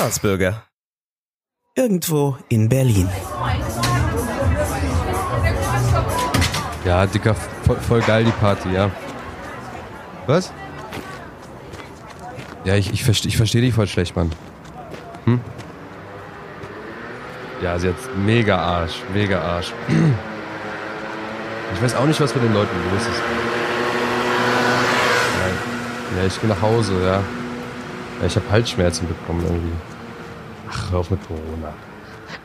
Staatsbürger. Irgendwo in Berlin. Ja, Dicker, voll, voll geil die Party, ja. Was? Ja, ich, ich verstehe ich versteh dich voll schlecht, Mann. Hm? Ja, sie hat mega Arsch, mega Arsch. Ich weiß auch nicht, was mit den Leuten los ist. Ja, ja ich gehe nach Hause, ja. ja ich habe Halsschmerzen bekommen irgendwie. Ach, hör auf mit Corona.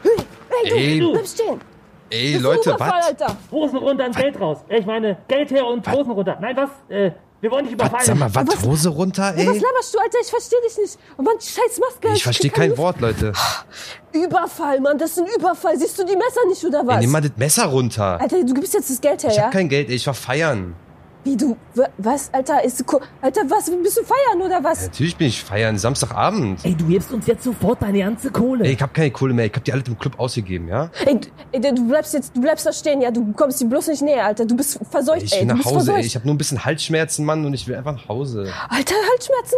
Hey, du, Ey. du bleib stehen. Ey, Leute, was? Alter. Hosen runter und Geld raus. Ich meine, Geld her und Hosen runter. Nein, was? Äh, wir wollen dich überfallen. Sag mal, was? Hose runter, Ey, was ey? laberst du, Alter? Ich verstehe dich nicht. Oh Mann, scheiß Maske. Ich verstehe kein Wort, Leute. Luft. Überfall, Mann. Das ist ein Überfall. Siehst du die Messer nicht, oder Ey, was? nimm mal das Messer runter. Alter, du gibst jetzt das Geld her, Ich ja? hab kein Geld, ey, ich war feiern. Wie, du, wa- was, Alter? Ist, Alter, was? Bist du feiern, oder was? Natürlich bin ich feiern, Samstagabend. Ey, du gibst uns jetzt sofort deine ganze Kohle. Ey, ich hab keine Kohle mehr, ich hab die alle im Club ausgegeben, ja? Ey, du- ey, du bleibst jetzt, du bleibst da stehen, ja? Du kommst dir bloß nicht näher, Alter. Du bist verseucht, Ich ey. will du nach Hause, ey. Ich hab nur ein bisschen Halsschmerzen, Mann, und ich will einfach nach Hause. Alter, Halsschmerzen.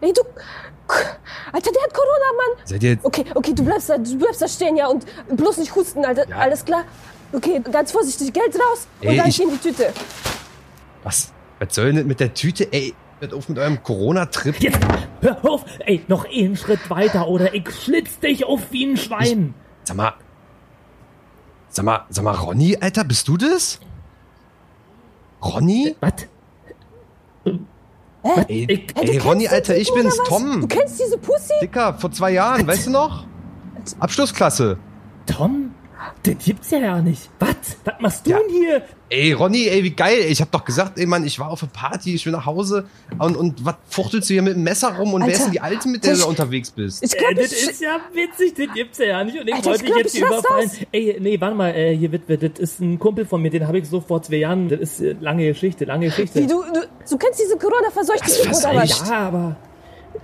Ey, du... Alter, der hat Corona, Mann. Seid ihr jetzt... Okay, okay, du bleibst da, du bleibst da stehen, ja, und bloß nicht husten, Alter. Ja. Alles klar? Okay, ganz vorsichtig, Geld raus und Ey, dann ich- in die Tüte. Was? Was soll denn mit der Tüte? Ey, hört auf mit eurem Corona-Trip. Jetzt, hör auf. Ey, noch einen Schritt weiter oder ich schlitz dich auf wie ein Schwein. Sag mal... Sag mal, sag mal, Ronny, Alter, bist du das? Ronny? Was? Ey, Ich- Hey, du ey Ronny, Alter, ich bin's? Tom. Du kennst diese Pussy? Dicker, vor zwei Jahren, weißt du noch? Abschlussklasse. Tom? Das gibt's ja ja nicht. Was? Was machst du Ja. denn hier? Ey, Ronny, ey, wie geil. ey. Ich hab doch gesagt, ey, Mann, ich war auf einer Party, ich will nach Hause. Und, und was fuchtelst du hier mit dem Messer rum? Und wer Alter, ist denn die Alte, mit der du unterwegs bist? Ich Äh, glaube, das ich... ist ja witzig, das gibt's ja ja nicht. Und ich Alter, wollte ich dich glaub, jetzt ich hier lass überfallen. das. Ey, nee, warte mal, äh, hier Witwe, das ist ein Kumpel von mir, den habe ich so vor zwei Jahren. Das ist äh, lange Geschichte, lange Geschichte. Wie, du, du, du kennst diese Corona-verseuchte was? ja, aber.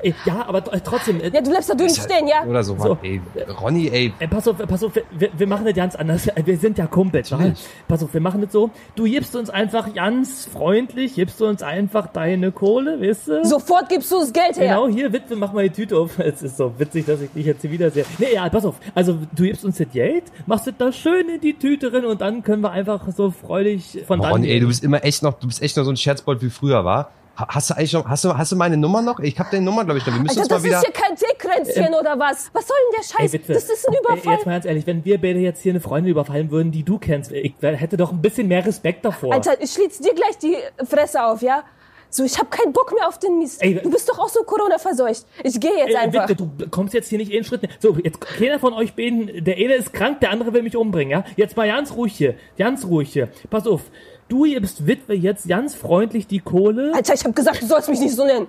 Ey, ja, aber t- trotzdem. Äh, Ja, du bleibst da drin stehen, ja? Oder so, Mann. So. Ey, Ronny, ey. Ey, pass auf, pass auf, wir, wir machen das ganz anders. Wir sind ja Kumpels. Natürlich. Pass auf, wir machen das so. Du gibst uns einfach ganz freundlich, gibst du uns einfach deine Kohle, weißt du? Sofort gibst du das Geld her. Genau, hier, Witwe, mach mal die Tüte auf. Es ist so witzig, dass ich dich jetzt hier wieder sehe. Nee, ja, pass auf. Also, du gibst uns das Geld, machst das da schön in die Tüte drin und dann können wir einfach so freudig von dann Ronny, ey, du bist immer echt noch, du bist echt noch so ein Scherzbold wie früher, war? Hast du eigentlich noch, hast du, hast du meine Nummer noch? Ich hab deine Nummer, glaube ich, noch. Wir müssen Alter, uns das mal ist wieder. hier kein Teekränzchen oder was? Was soll denn der Ey, Scheiß? Witwe. das ist ein Ey, Überfall. jetzt mal ganz ehrlich, wenn wir beide jetzt hier eine Freundin überfallen würden, die du kennst, ich hätte doch ein bisschen mehr Respekt davor. Alter, ich schließ dir gleich die Fresse auf, ja? So, ich hab keinen Bock mehr auf den Mist. Ey, du bist doch auch so Corona-verseucht. Ich gehe jetzt Ey, einfach. Witwe, du kommst jetzt hier nicht einen Schritt. näher. So, jetzt keiner von euch beiden, der eine ist krank, der andere will mich umbringen, ja? Jetzt mal ganz ruhig hier, ganz ruhig hier. Pass auf, du gibst Witwe jetzt ganz freundlich die Kohle. Alter, ich hab gesagt, du sollst mich nicht so nennen.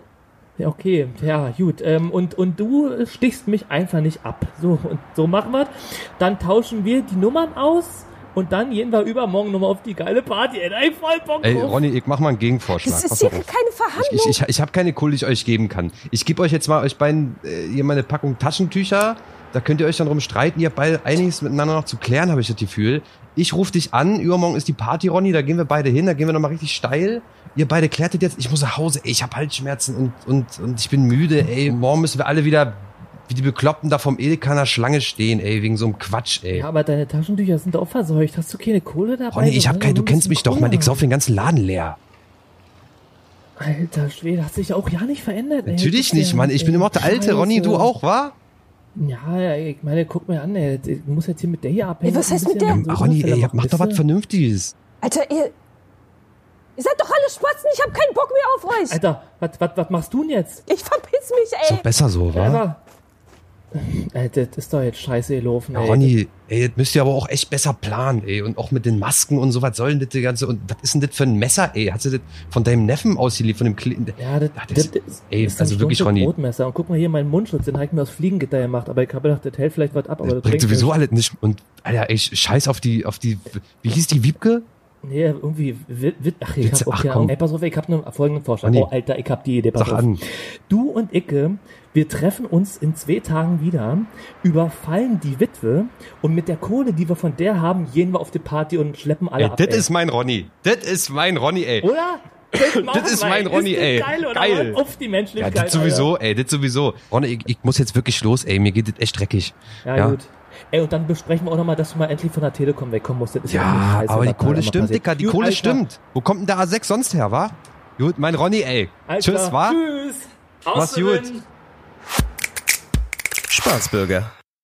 Ja, okay, ja, gut. Ähm, und, und du stichst mich einfach nicht ab. So, und so machen wir's. Dann tauschen wir die Nummern aus und dann gehen wir übermorgen nochmal auf die geile Party. Ey, ey voll Bock Ey. Ronny, ich mach mal einen Gegenvorschlag. Das ist Pass hier keine Verhandlung. Ich, ich, ich habe keine Kohle, die ich euch geben kann. Ich gebe euch jetzt mal euch beiden äh, hier meine Packung Taschentücher. Da könnt ihr euch dann drum streiten. Ihr habt beide einiges miteinander noch zu klären, habe ich das Gefühl. Ich rufe dich an. Übermorgen ist die Party, Ronny. Da gehen wir beide hin. Da gehen wir nochmal richtig steil. Ihr beide klärtet jetzt. Ich muss nach Hause. Ey, ich habe Halsschmerzen und, und, und ich bin müde. Ey, morgen müssen wir alle wieder wie die Bekloppten da vom Edeka an der Schlange stehen, ey, wegen so einem Quatsch, ey. Ja, aber deine Taschentücher sind auch verseucht. Hast du keine Kohle dabei? Ronny, ich hab wollen kein, du kennst mich doch, Mann. Ich Cola. sauf den ganzen Laden leer. Alter Schwede, hat sich auch ja nicht verändert. ey. Natürlich nicht, Mann. Ich bin ey, immer noch der Alte. Scheiße. Ronny, du auch, wa? Ja, ja, ich meine, guck mal an, ey. Ich muss jetzt hier mit der hier abhängen. Ey, was heißt mit der? so Ronny, ey, mach doch was? Vernünftiges. Alter, ihr. Ihr seid doch alle Spatzen, ich hab keinen Bock mehr auf euch. Alter, was, was, was machst du denn jetzt? Ich verpiss mich, Ist ey. doch besser so, wa? Aber. Ey, das ist doch jetzt scheiße gelaufen, Ja, ey. Ronny, ey, das müsst ihr aber auch echt besser planen, ey. Und auch mit den Masken und so, was soll denn das die ganze, und was ist denn das für ein Messer, ey? Hast du das von deinem Neffen ausgeliefert, von dem Kle Ja, das, Ja, das, das- das ey, ist also wirklich, Ronny. Brotmesser. Und guck mal hier, meinen Mundschutz, den habe ich mir aus Fliegengitter gemacht. Aber ich habe gedacht, das hält vielleicht was ab. Aber Das bringt sowieso nichts. alles nicht. Und, Alter, ey, scheiß auf die, auf die, wie hieß die Wiebke? Nee, irgendwie, wit, wit, ach, ich Witze, hab auch ach, komm. Ey, pass auf, ich hab einen folgenden Vorschlag. Ronny. Oh, Alter, ich hab die Idee, pass Sag auf. an. Du und Icke, wir treffen uns in zwei Tagen wieder, überfallen die Witwe und mit der Kohle, die wir von der haben, gehen wir auf die Party und schleppen alle Ey, ab. das ist mein Ronny. Das ist mein Ronny, ey. Oder? Das ist mein Ronny, ey. Geil, oder? Geil. Auf die Ja, Menschlichkeit. das sowieso, ey, das sowieso. Ronny, ich, ich muss jetzt wirklich los, ey, mir geht das echt dreckig. Alter. Ja, gut. Ey, und dann besprechen wir auch nochmal, dass du mal endlich von der Telekom wegkommen musst. Das ist ja, Ja, scheiße, aber die Kohle stimmt, passiert. Dicker, die Gut, Kohle Alter. stimmt. Wo kommt denn der A6 sonst her, wa? Gut, mein Ronny, ey. Alter, Tschüss, wa? Tschüss. Mach's Außerdem- gut. Spaßbürger.